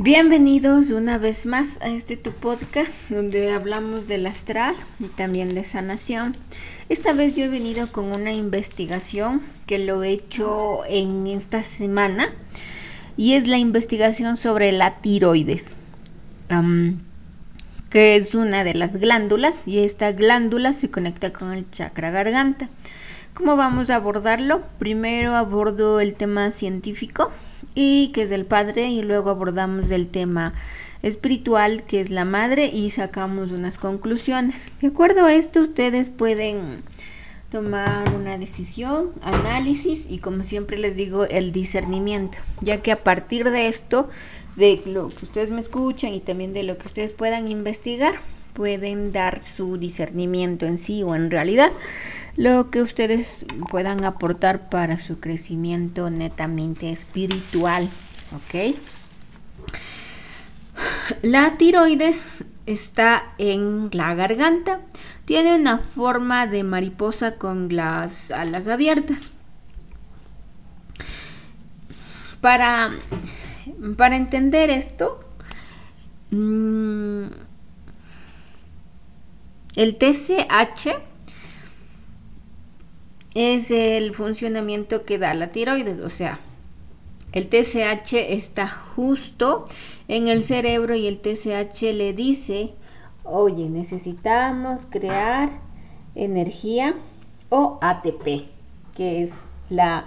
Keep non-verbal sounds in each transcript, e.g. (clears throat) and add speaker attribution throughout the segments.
Speaker 1: Bienvenidos una vez más a este tu podcast donde hablamos del astral y también de sanación. Esta vez yo he venido con una investigación que lo he hecho en esta semana y es la investigación sobre la tiroides, que es una de las glándulas y esta glándula se conecta con el chakra garganta. ¿Cómo vamos a abordarlo? Primero abordo el tema científico y que es el padre y luego abordamos el tema espiritual que es la madre y sacamos unas conclusiones. De acuerdo a esto ustedes pueden tomar una decisión, análisis y como siempre les digo el discernimiento, ya que a partir de esto, de lo que ustedes me escuchan y también de lo que ustedes puedan investigar, pueden dar su discernimiento en sí o en realidad lo que ustedes puedan aportar para su crecimiento netamente espiritual. ¿Ok? La tiroides está en la garganta. Tiene una forma de mariposa con las alas abiertas. Para, para entender esto, mm, el TCH es el funcionamiento que da la tiroides, o sea, el TSH está justo en el cerebro y el TSH le dice, oye, necesitamos crear energía o ATP, que es la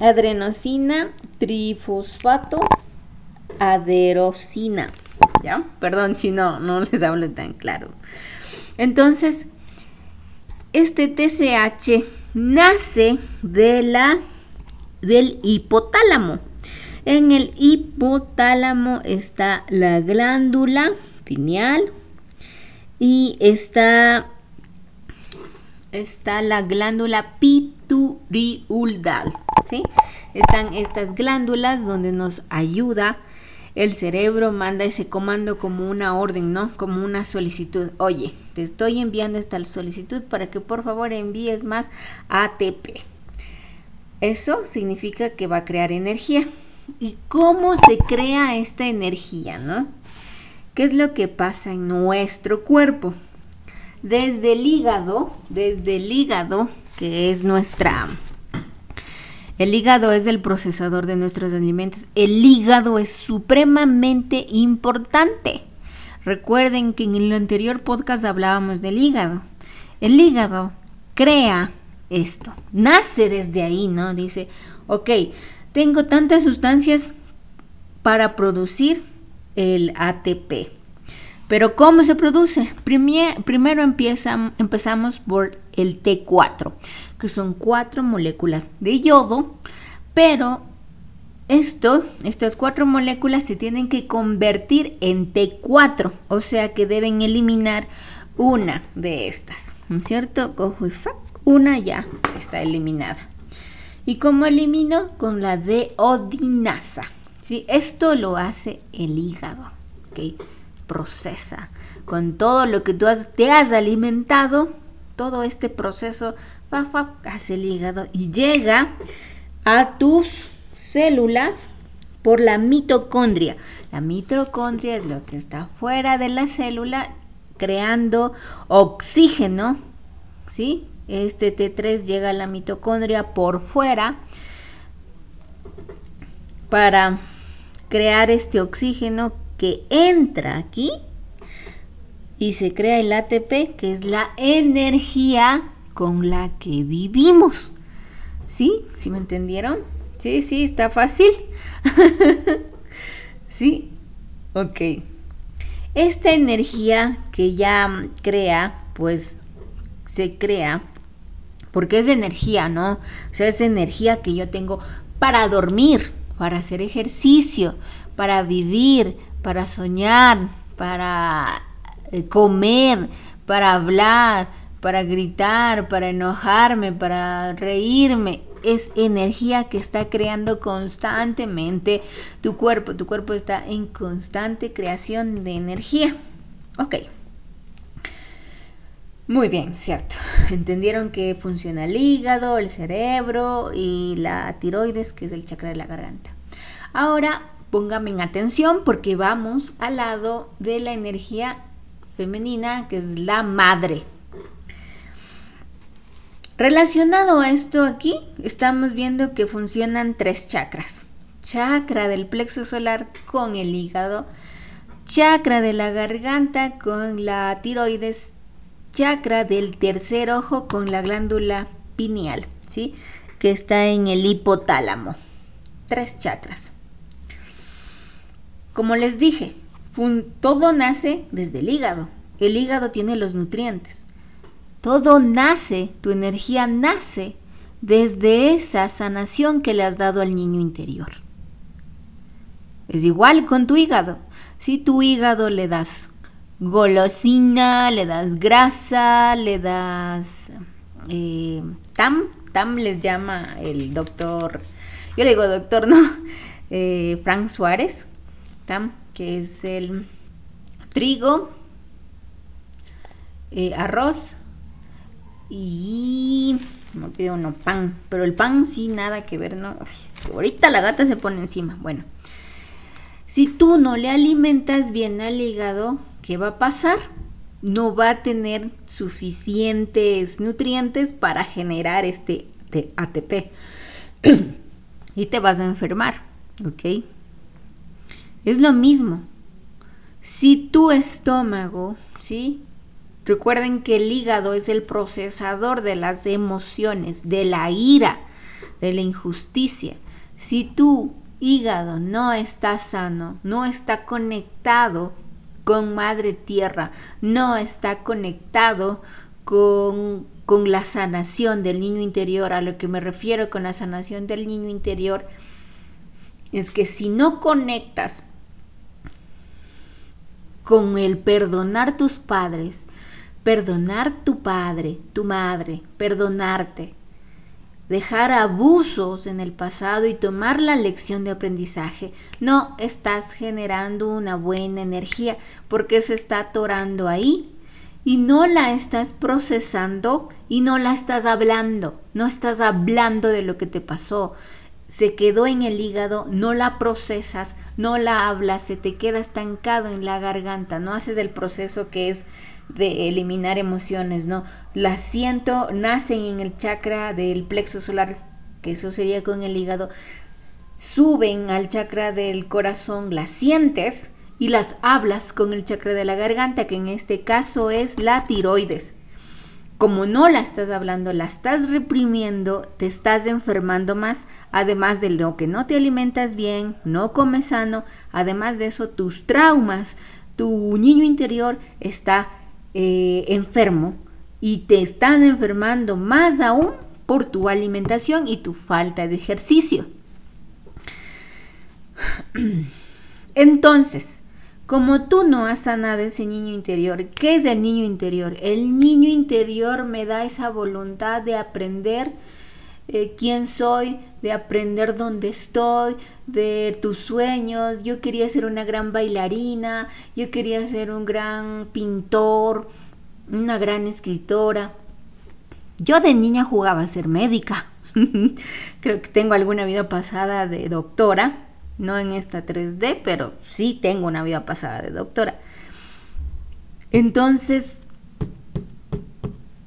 Speaker 1: adrenosina trifosfato aderosina. ¿Ya? Perdón si no, no les hablo tan claro. Entonces, este TSH nace de la, del hipotálamo. En el hipotálamo está la glándula pineal y está, está la glándula pituriuldal. ¿sí? Están estas glándulas donde nos ayuda el cerebro manda ese comando como una orden, ¿no? Como una solicitud. Oye, te estoy enviando esta solicitud para que por favor envíes más ATP. Eso significa que va a crear energía. ¿Y cómo se crea esta energía, no? ¿Qué es lo que pasa en nuestro cuerpo? Desde el hígado, desde el hígado, que es nuestra el hígado es el procesador de nuestros alimentos. El hígado es supremamente importante. Recuerden que en el anterior podcast hablábamos del hígado. El hígado crea esto, nace desde ahí, ¿no? Dice, ok, tengo tantas sustancias para producir el ATP. Pero ¿cómo se produce? primero empezamos por el T4 que son cuatro moléculas de yodo, pero esto, estas cuatro moléculas se tienen que convertir en T4, o sea que deben eliminar una de estas, ¿no es cierto? Cojo una ya está eliminada. ¿Y cómo elimino? Con la deodinasa. ¿sí? Esto lo hace el hígado, ¿ok? Procesa. Con todo lo que tú te has alimentado, todo este proceso hace el hígado y llega a tus células por la mitocondria. La mitocondria es lo que está fuera de la célula creando oxígeno, ¿sí? Este T3 llega a la mitocondria por fuera para crear este oxígeno que entra aquí y se crea el ATP, que es la energía con la que vivimos. ¿Sí? ¿Sí me entendieron? Sí, sí, está fácil. (laughs) ¿Sí? Ok. Esta energía que ya crea, pues se crea porque es energía, ¿no? O sea, es energía que yo tengo para dormir, para hacer ejercicio, para vivir, para soñar, para eh, comer, para hablar, para gritar, para enojarme, para reírme. Es energía que está creando constantemente tu cuerpo. Tu cuerpo está en constante creación de energía. Ok. Muy bien, cierto. (laughs) Entendieron que funciona el hígado, el cerebro y la tiroides, que es el chakra de la garganta. Ahora póngame en atención porque vamos al lado de la energía femenina, que es la madre. Relacionado a esto aquí, estamos viendo que funcionan tres chakras. Chakra del plexo solar con el hígado, chakra de la garganta con la tiroides, chakra del tercer ojo con la glándula pineal, ¿sí? Que está en el hipotálamo. Tres chakras. Como les dije, todo nace desde el hígado. El hígado tiene los nutrientes. Todo nace, tu energía nace desde esa sanación que le has dado al niño interior. Es igual con tu hígado. Si tu hígado le das golosina, le das grasa, le das eh, tam, tam les llama el doctor, yo le digo doctor, (laughs) no, eh, Frank Suárez, tam, que es el trigo, eh, arroz, y me olvidé uno, pan. Pero el pan sí, nada que ver, ¿no? ahorita la gata se pone encima. Bueno, si tú no le alimentas bien al hígado, ¿qué va a pasar? No va a tener suficientes nutrientes para generar este ATP. (clears throat) y te vas a enfermar, ¿ok? Es lo mismo. Si tu estómago, ¿sí? Recuerden que el hígado es el procesador de las emociones, de la ira, de la injusticia. Si tu hígado no está sano, no está conectado con Madre Tierra, no está conectado con, con, la sanación del niño interior, a lo que me refiero con la sanación del niño interior, es que si no conectas con el perdonar tus padres, perdonar tu padre, tu madre, perdonarte, dejar abusos en el pasado y tomar la lección de aprendizaje, no estás generando una buena energía porque se está atorando ahí y no la estás procesando y no la estás hablando, no estás hablando de lo que te pasó. Se quedó en el hígado, no la procesas, no la hablas, se te queda estancado en la garganta, no haces el proceso que es de eliminar emociones, ¿no? Las siento, nacen en el chakra del plexo solar, que eso sería con el hígado, suben al chakra del corazón, las sientes y las hablas con el chakra de la garganta, que en este caso es la tiroides. Como no la estás hablando, la estás reprimiendo, te estás enfermando más, además de lo que no te alimentas bien, no comes sano, además de eso tus traumas, tu niño interior está eh, enfermo y te están enfermando más aún por tu alimentación y tu falta de ejercicio. (clears throat) Entonces, como tú no has sanado ese niño interior, ¿qué es el niño interior? El niño interior me da esa voluntad de aprender eh, quién soy, de aprender dónde estoy, de tus sueños. Yo quería ser una gran bailarina, yo quería ser un gran pintor, una gran escritora. Yo de niña jugaba a ser médica. (laughs) Creo que tengo alguna vida pasada de doctora, no en esta 3D, pero sí tengo una vida pasada de doctora. Entonces,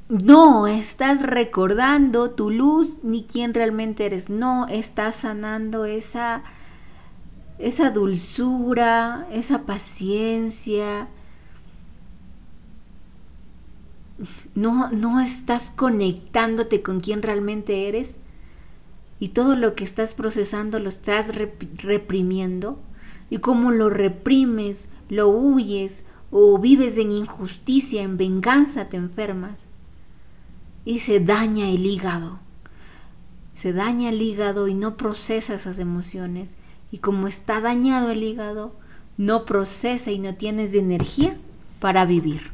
Speaker 1: no estás recordando tu luz ni quién realmente eres. No estás sanando esa, esa dulzura, esa paciencia. No, no estás conectándote con quién realmente eres. Y todo lo que estás procesando lo estás reprimiendo. Y como lo reprimes, lo huyes o vives en injusticia, en venganza, te enfermas y se daña el hígado. Se daña el hígado y no procesa esas emociones. Y como está dañado el hígado, no procesa y no tienes energía para vivir.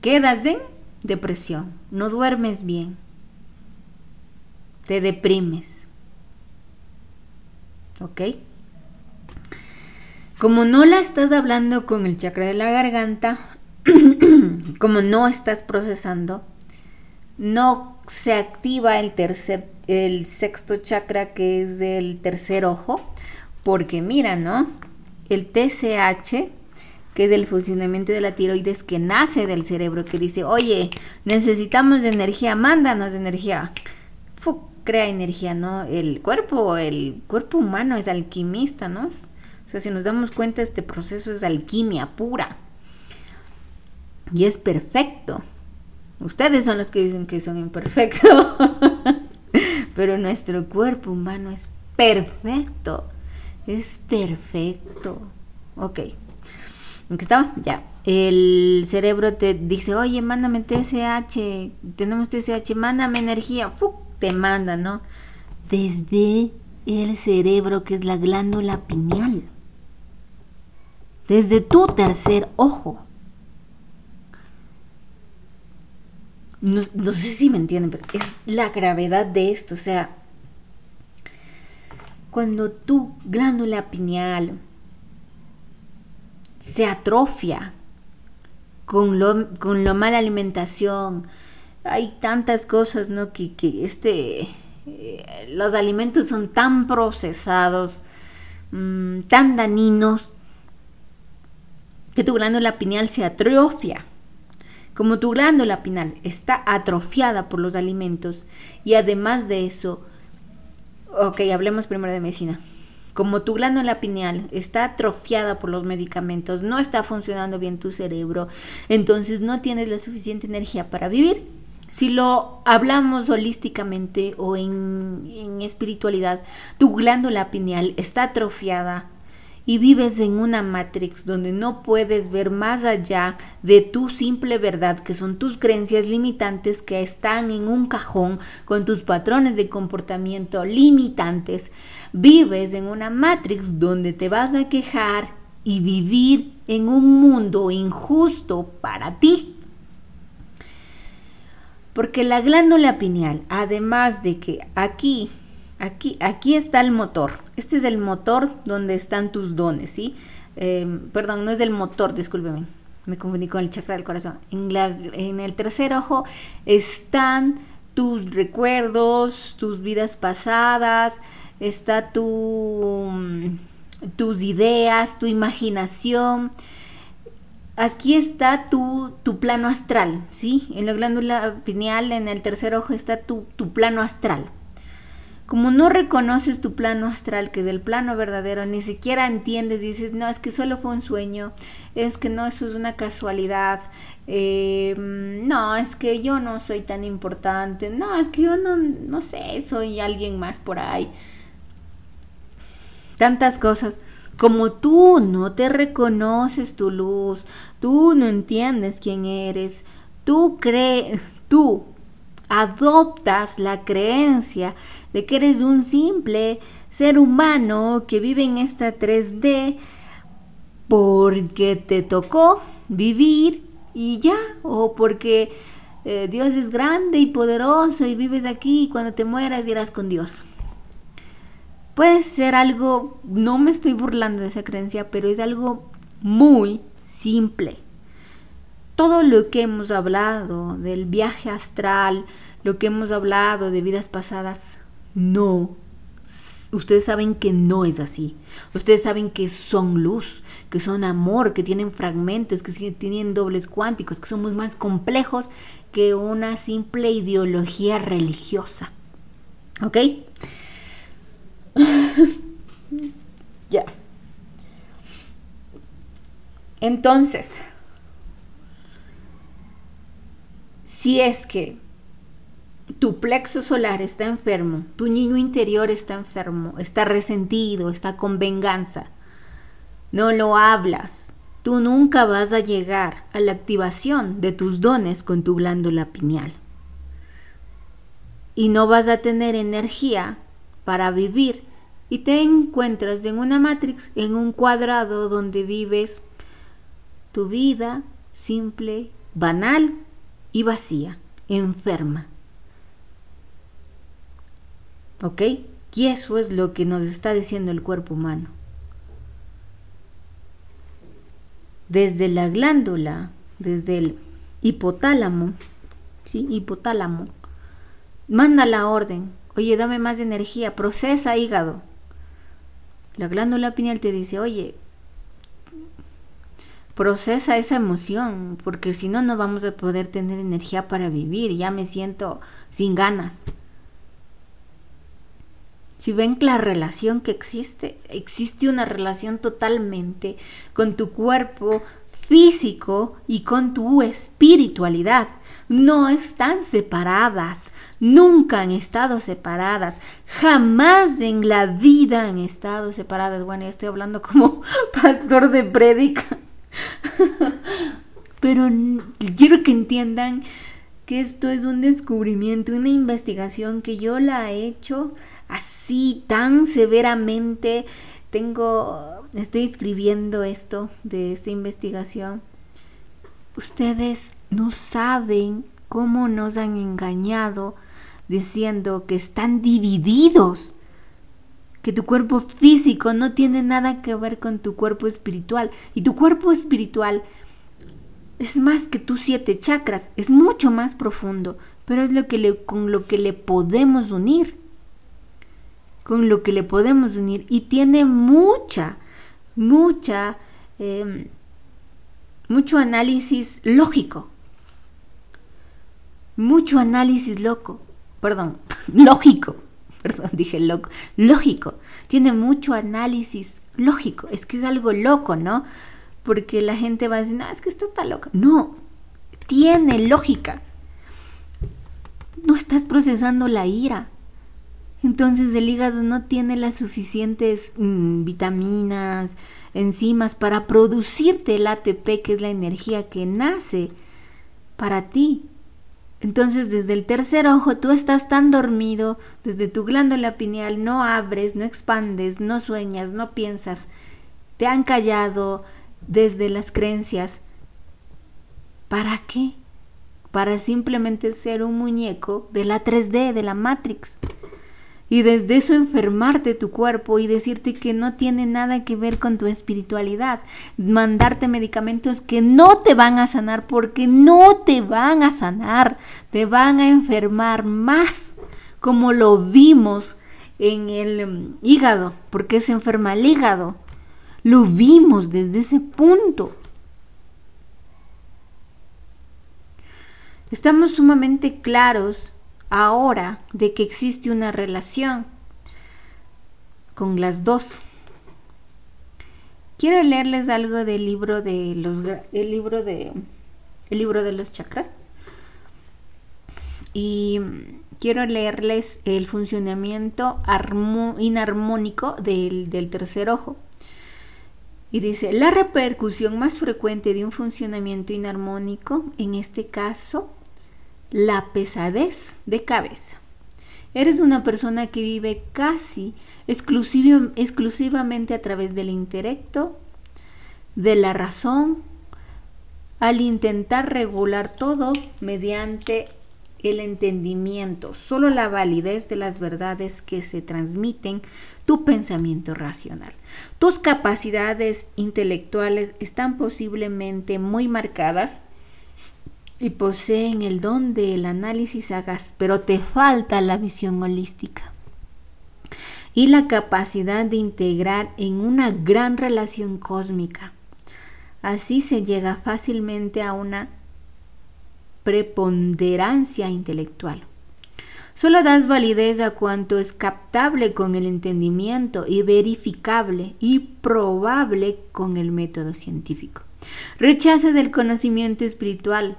Speaker 1: Quedas en depresión, no duermes bien, te deprimes. ¿Ok? Como no la estás hablando con el chakra de la garganta, (clears throat) como no estás procesando, no se activa el tercer, el sexto chakra que es el tercer ojo, Porque mira, ¿no? El TSH, que es el funcionamiento de la tiroides que nace del cerebro, que dice, oye, necesitamos de energía, mándanos energía. Crea energía, ¿no? El cuerpo, el cuerpo humano es alquimista, ¿no? O sea, si nos damos cuenta, este proceso es alquimia pura. Y es perfecto. Ustedes son los que dicen que son imperfectos. (laughs) Pero nuestro cuerpo humano es perfecto. Es perfecto. Ok. ¿En qué estaba? Ya. El cerebro te dice, oye, mándame TSH. Tenemos TSH, mándame energía. Te manda, ¿no? Desde el cerebro, que es la glándula pineal. Desde tu tercer ojo. No, sé si me entienden, pero es la gravedad de esto. O sea, cuando tu glándula pineal se atrofia con lo, con lo mala alimentación, hay tantas cosas, ¿no? Que, que este, eh, los alimentos son tan procesados, mm, tan dañinos, que tu glándula pineal se atrofia. Como tu glándula pineal está atrofiada por los alimentos y además de eso, ok, hablemos primero de medicina. Como tu glándula pineal está atrofiada por los medicamentos, no está funcionando bien tu cerebro, entonces no tienes la suficiente energía para vivir. Si lo hablamos holísticamente o en, en espiritualidad, tu glándula pineal está atrofiada y vives en una matrix donde no puedes ver más allá de tu simple verdad, que son tus creencias limitantes que están en un cajón con tus patrones de comportamiento limitantes, vives en una matrix donde te vas a quejar y vivir en un mundo injusto para ti. Porque la glándula pineal, además de que aquí Aquí, aquí está el motor. Este es el motor donde están tus dones, ¿sí? Eh, perdón, no es el motor, discúlpeme. Me confundí con el chakra del corazón. En, en el tercer ojo están tus recuerdos, tus vidas pasadas, está tu, mm, tus ideas, tu imaginación. Aquí está tu, tu, plano astral, ¿sí? En la glándula pineal, en el tercer ojo, está tu, tu plano astral. Como no reconoces tu plano astral, que es el plano verdadero, ni siquiera entiendes, dices, no, es que solo fue un sueño, es que no, eso es una casualidad, eh, no, es que yo no soy tan importante, no, es que yo no, no sé, soy alguien más por ahí. Tantas cosas. Como tú no te reconoces tu luz, tú no entiendes quién eres, tú crees, tú adoptas la creencia de que eres un simple ser humano que vive en esta 3D porque te tocó vivir y ya, o porque eh, Dios es grande y poderoso y vives aquí y cuando te mueras irás con Dios. Puede ser algo, no me estoy burlando de esa creencia, pero es algo muy simple. Todo lo que hemos hablado del viaje astral, lo que hemos hablado de vidas pasadas, no. Ustedes saben que no es así. Ustedes saben que son luz, que son amor, que tienen fragmentos, que tienen dobles cuánticos, que somos más complejos que una simple ideología religiosa. ¿Ok? (laughs) Entonces, si es que tu plexo solar está enfermo, tu niño interior está enfermo, está resentido, está con venganza, no lo hablas, tú nunca vas a llegar a la activación de tus dones con tu glándula pineal. Y no vas a tener energía para vivir y te encuentras en una matrix, en un cuadrado donde vives tu vida simple, banal y vacía, enferma. ¿Ok? Y eso es lo que nos está diciendo el cuerpo humano. Desde la glándula, desde el hipotálamo, ¿sí? Hipotálamo, manda la orden, oye, dame más energía, procesa hígado. La glándula pineal te dice, oye, procesa esa emoción, porque si no, no vamos a poder tener energía para vivir, ya me siento sin ganas. Si ven la relación que existe, existe una relación totalmente con tu cuerpo físico y con tu espiritualidad. No están separadas, nunca han estado separadas, jamás en la vida han estado separadas. Bueno, estoy hablando como (laughs) pastor de prédica. (laughs) Pero quiero que entiendan que esto es un descubrimiento, una investigación que yo la he hecho así tan severamente. Tengo, estoy escribiendo esto de esta investigación. Ustedes no saben cómo nos han engañado diciendo que están divididos que tu cuerpo físico no tiene nada que ver con tu cuerpo espiritual. Y tu cuerpo espiritual es más que tus siete chakras, es mucho más profundo, pero es lo que con lo que le podemos unir. Con lo que le podemos unir. Y tiene mucha, mucha, em, mucho análisis lógico. Mucho análisis loco. Perdón, (laughs) lógico (laughs) perdón, dije loco, lógico, tiene mucho análisis lógico, es que es algo loco, ¿no? Porque la gente va a decir, no, es que esto está loco. No, tiene lógica. No estás procesando la ira. Entonces el hígado no tiene las suficientes mm, vitaminas, enzimas para producirte el ATP, que es la energía que nace para ti. Entonces desde el tercer ojo tú estás tan dormido, desde tu glándula pineal no abres, no expandes, no sueñas, no piensas, te han callado desde las creencias. ¿Para qué? Para simplemente ser un muñeco de la 3D, de la Matrix y desde eso enfermarte tu cuerpo y decirte que no tiene nada que ver con tu espiritualidad, mandarte medicamentos que no te van a sanar porque no te van a sanar, te van a enfermar más, como lo vimos en el mm, hígado, porque se enferma el hígado. Lo vimos desde ese punto. Estamos sumamente claros ahora de que existe una relación con las dos. Quiero leerles algo del libro de los el libro de el libro de los chakras y quiero leerles el funcionamiento inarmónico del, del tercer ojo. Y dice, la repercusión más frecuente de un funcionamiento inarmónico, en este caso, la pesadez de cabeza. Eres una persona que vive casi exclusivamente a través del intelecto, de la razón, al intentar regular todo mediante el entendimiento, solo la validez de las verdades que se transmiten tu pensamiento racional. Tus capacidades intelectuales están posiblemente muy marcadas y poseen el don del análisis hagas, pero te falta la visión holística y la capacidad de integrar en una gran relación cósmica. Así se llega fácilmente a una preponderancia intelectual. Solo das validez a cuanto es captable con el entendimiento y verificable y probable con el método científico. Rechazas el conocimiento espiritual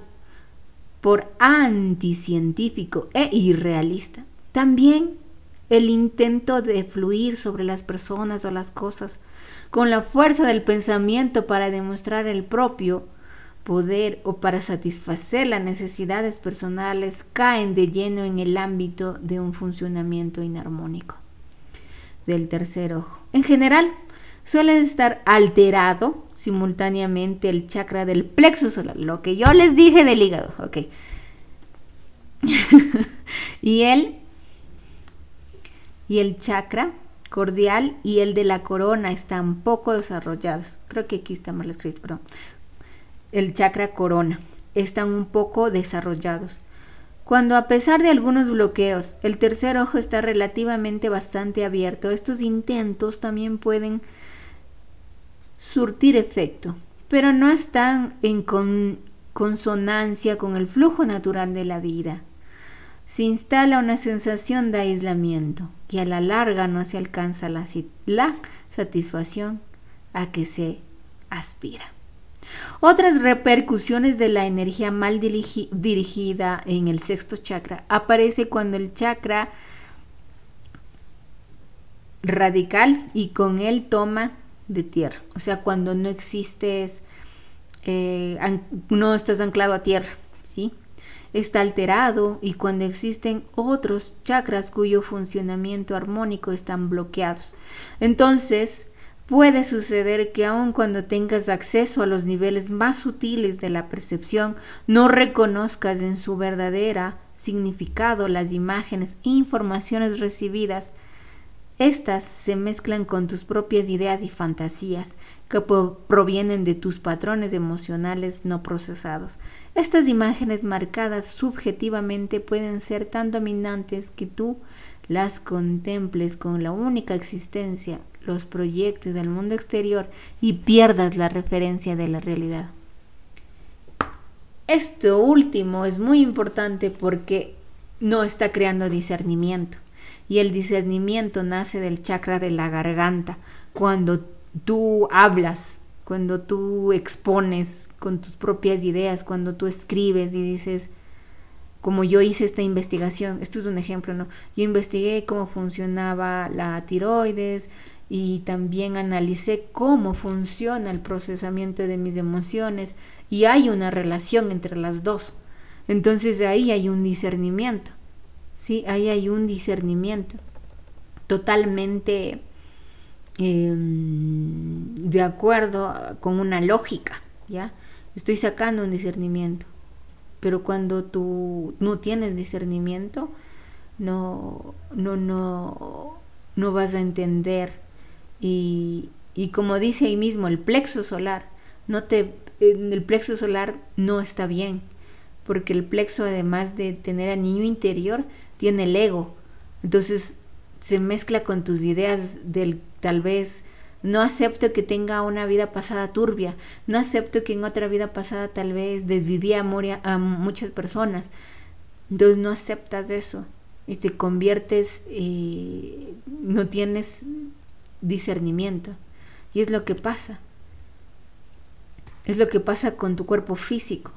Speaker 1: por anticientífico e irrealista. También el intento de fluir sobre las personas o las cosas con la fuerza del pensamiento para demostrar el propio poder o para satisfacer las necesidades personales caen de lleno en el ámbito de un funcionamiento inarmónico del tercer ojo. En general, suele estar alterado simultáneamente el chakra del plexo solar, lo que yo les dije del hígado, ok. (laughs) y el y el chakra cordial y el de la corona están poco desarrollados. Creo que aquí está mal escrito, perdón. El chakra corona están un poco desarrollados. Cuando a pesar de algunos bloqueos, el tercer ojo está relativamente bastante abierto, estos intentos también pueden surtir efecto, pero no están en consonancia con el flujo natural de la vida. Se instala una sensación de aislamiento y a la larga no se alcanza la, la satisfacción a que se aspira. Otras repercusiones de la energía mal dirigida en el sexto chakra aparece cuando el chakra radical y con él toma de tierra. O sea, cuando no existes, eh, no estás anclado a tierra, ¿sí? Está alterado y cuando existen otros chakras cuyo funcionamiento armónico están bloqueados. Entonces, Puede suceder que aun cuando tengas acceso a los niveles más sutiles de la percepción, no reconozcas en su verdadera significado las imágenes e informaciones recibidas. Estas se mezclan con tus propias ideas y fantasías que provienen de tus patrones emocionales no procesados. Estas imágenes marcadas subjetivamente pueden ser tan dominantes que tú las contemples con la única existencia los proyectos del mundo exterior y pierdas la referencia de la realidad. Esto último es muy importante porque no está creando discernimiento y el discernimiento nace del chakra de la garganta. Cuando tú hablas, cuando tú expones con tus propias ideas, cuando tú escribes y dices, como yo hice esta investigación, esto es un ejemplo, ¿no? Yo investigué cómo funcionaba la tiroides, y también analicé cómo funciona el procesamiento de mis emociones y hay una relación entre las dos. Entonces ahí hay un discernimiento, ¿sí? Ahí hay un discernimiento totalmente em, de acuerdo con una lógica, ¿ya? Estoy sacando un discernimiento, pero cuando tú no tienes discernimiento, no, no, no, no vas a entender y, como dice ahí mismo, el plexo solar, no te, el plexo solar no está bien, porque el plexo además de tener al niño interior, tiene el ego. Entonces se mezcla con tus ideas del tal vez no acepto que tenga una vida pasada turbia, no acepto que en otra vida pasada tal vez desvivía amor a muchas personas. Entonces no aceptas eso y te conviertes, eh, no tienes discernimiento. Y es lo que pasa. Es lo que pasa con tu cuerpo físico.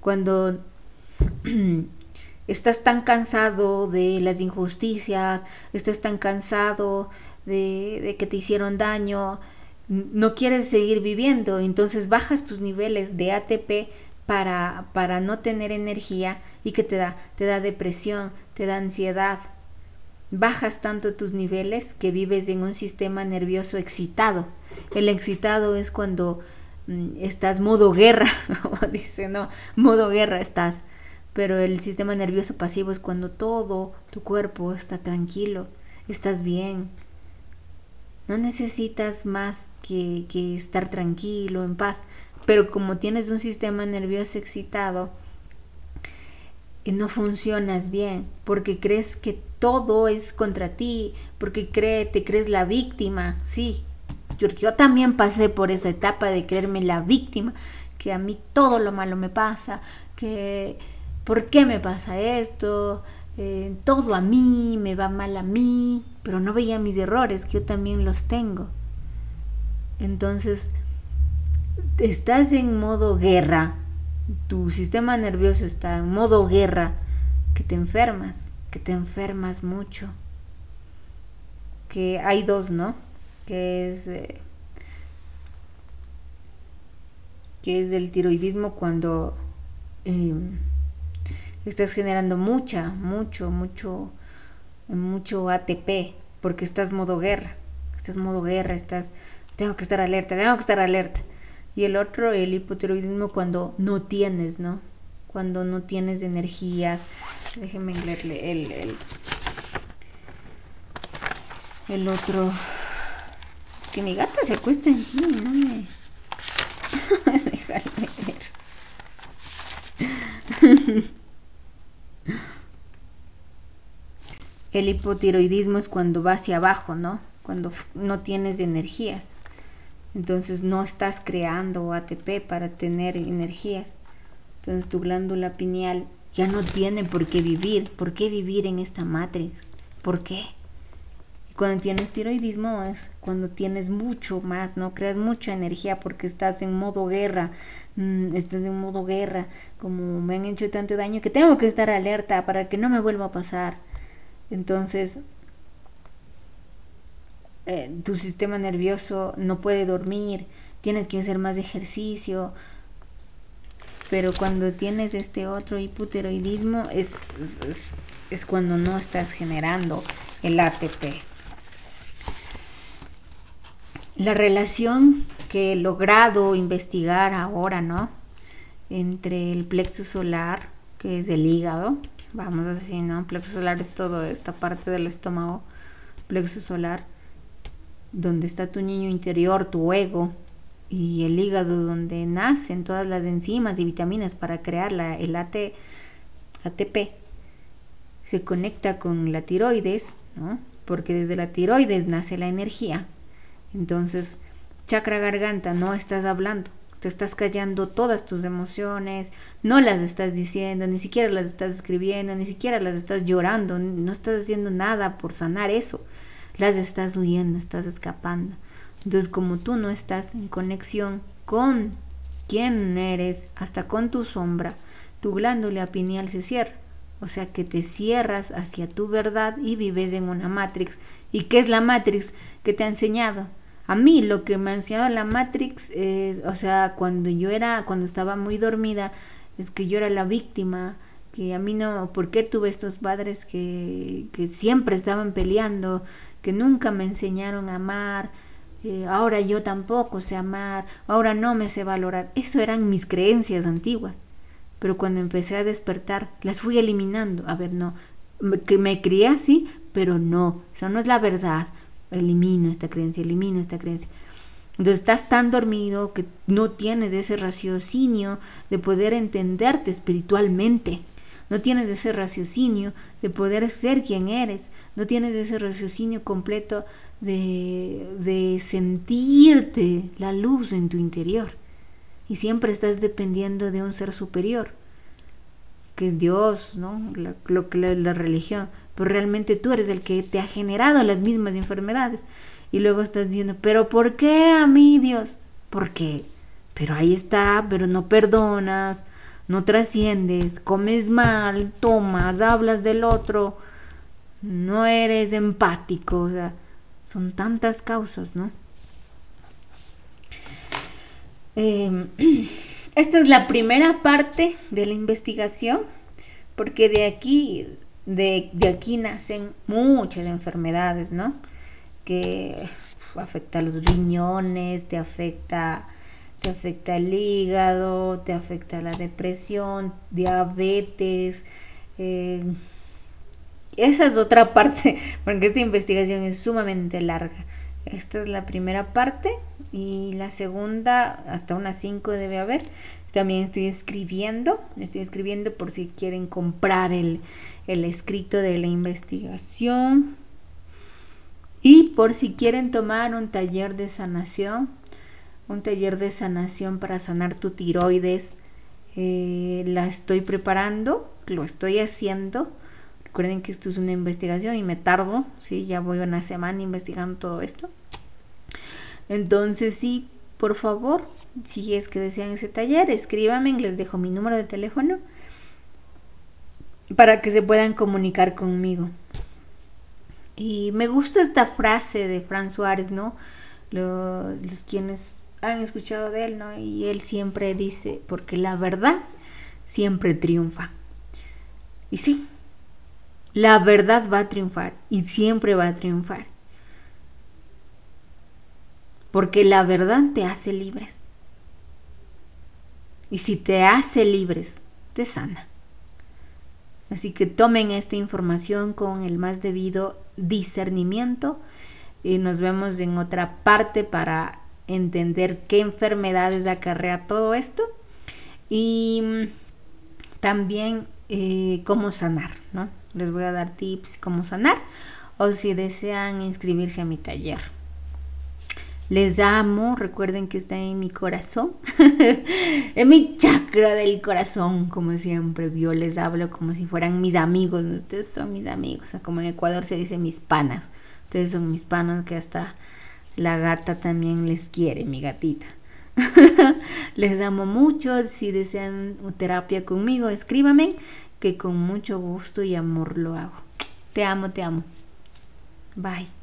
Speaker 1: Cuando (clears throat) (clears throat) estás tan cansado de las injusticias, estás tan cansado de, que te hicieron daño, no quieres seguir viviendo, entonces bajas tus niveles de ATP para, para no tener energía y que te da, te da depresión, te da ansiedad, bajas tanto tus niveles que vives en un sistema nervioso excitado. El excitado es cuando mm, estás modo guerra, (laughs) dice, no, modo guerra estás. Pero el sistema nervioso pasivo es cuando todo tu cuerpo está tranquilo, estás bien. No necesitas más que, que estar tranquilo, en paz. Pero como tienes un sistema nervioso excitado, no funcionas bien, porque crees que todo es contra ti, porque cree, te crees la víctima, sí. Yo también pasé por esa etapa de creerme la víctima, que a mí todo lo malo me pasa, que ¿por qué me pasa esto? Eh, todo a mí, me va mal a mí, pero no veía mis errores, que yo también los tengo. Entonces, estás en modo guerra, tu sistema nervioso está en modo guerra, que te enfermas, que te enfermas mucho. Que hay dos, ¿no? Que es... Eh, que es del tiroidismo cuando em, estás generando mucha, mucho, mucho, mucho ATP, porque estás modo guerra, estás modo guerra, estás, tengo que estar alerta, tengo que estar alerta. Y el otro, el hipotiroidismo, cuando no tienes, ¿no? Cuando no tienes energías. Déjenme leerle el, el, el otro. Es que mi gata se acuesta en ti, no me. (laughs) Déjame leer. (laughs) El hipotiroidismo es cuando va hacia abajo, ¿no? Cuando no tienes energías. Entonces no estás creando ATP para tener energías. Entonces tu glándula pineal ya no tiene por qué vivir. ¿Por qué vivir en esta matriz? ¿Por qué? Cuando tienes tiroidismo es cuando tienes mucho más, ¿no? Creas mucha energía porque estás en modo guerra, mm, estás en modo guerra, como me han hecho tanto daño que tengo que estar alerta para que no me vuelva a pasar. Entonces, eh, tu sistema nervioso no puede dormir, tienes que hacer más ejercicio. Pero cuando tienes este otro hipotiroidismo es, es, es cuando no estás generando el ATP la relación que he logrado investigar ahora, ¿no? Entre el plexo solar, que es el hígado, vamos a decir, ¿no? Plexo solar es toda esta parte del estómago, plexo solar, donde está tu niño interior, tu ego, y el hígado donde nacen todas las enzimas y vitaminas para crear la, el AT, ATP, se conecta con la tiroides, ¿no? Porque desde la tiroides nace la energía entonces, chakra garganta, no estás hablando, te estás callando todas tus emociones, no las estás diciendo, ni siquiera las estás escribiendo, ni siquiera las estás llorando, no estás haciendo nada por sanar eso, las estás huyendo, estás escapando. Entonces, como tú no estás en conexión con quién eres, hasta con tu sombra, tu glándula pineal se cierra. O sea que te cierras hacia tu verdad y vives en una matrix. ¿Y qué es la matrix que te ha enseñado? A mí lo que me ha enseñado la Matrix es, o sea, cuando yo era, cuando estaba muy dormida, es que yo era la víctima, que a mí no, ¿por qué tuve estos padres que, siempre estaban peleando, que nunca me enseñaron a amar? Eh, ahora yo tampoco sé amar, ahora no me sé valorar. Eso eran mis creencias antiguas. Pero cuando empecé a despertar, las fui eliminando. A ver, no, que me crié así, pero no, eso no es la verdad elimino esta creencia, elimino esta creencia. Entonces estás tan dormido que no tienes ese raciocinio de poder entenderte espiritualmente. No tienes ese raciocinio de poder ser quien eres. No tienes ese raciocinio completo de, de sentirte la luz en tu interior. Y siempre estás dependiendo de un ser superior, que es Dios, ¿no? lo que la religión pero realmente tú eres el que te ha generado las mismas enfermedades. Y luego estás diciendo, pero ¿por qué a mí Dios? ¿Por qué? Pero ahí está, pero no perdonas, no trasciendes, comes mal, tomas, hablas del otro, no eres empático, o sea, son tantas causas, ¿no? Em, (clears throat) esta es la primera parte de la investigación, porque de aquí de, aquí nacen muchas enfermedades, ¿no? Que afecta a los riñones, te afecta, te afecta el hígado, te afecta la depresión, diabetes. Eh, esa es otra (laughs) parte, porque esta investigación es sumamente larga. Esta es la primera parte y la segunda, hasta unas 5 debe haber. También estoy escribiendo, estoy escribiendo por si quieren comprar el, el escrito de la investigación. Y por si quieren tomar un taller de sanación, un taller de sanación para sanar tu tiroides, eh, la estoy preparando, lo estoy haciendo. Recuerden que esto es una investigación y me tardo, ¿sí? ya voy una semana investigando todo esto. Entonces sí, por favor, si es que desean ese taller, escríbanme, les dejo mi número de teléfono para que se puedan comunicar conmigo. Y me gusta esta frase de Fran Suárez, ¿no? los quienes han escuchado de él, ¿no? Y él siempre dice, porque la verdad siempre triunfa. Y sí, la verdad va a triunfar y siempre va a triunfar. Porque la verdad te hace libres. Y si te hace libres, te sana. Así que tomen esta información con el más debido discernimiento y nos vemos en otra parte para entender qué enfermedades acarrea todo esto y también eh, cómo sanar, ¿no? Les voy a dar tips cómo sanar o si desean inscribirse a mi taller. Les amo, recuerden que está en mi corazón, (laughs) en mi chakra del corazón, como siempre. Yo les hablo como si fueran mis amigos, ustedes son mis amigos, como en Ecuador se dice mis panas. Ustedes son mis panas que hasta la gata también les quiere, mi gatita. (laughs) les amo mucho, si desean terapia conmigo, escríbame, que con mucho gusto y amor lo hago. Te amo, te amo. Bye.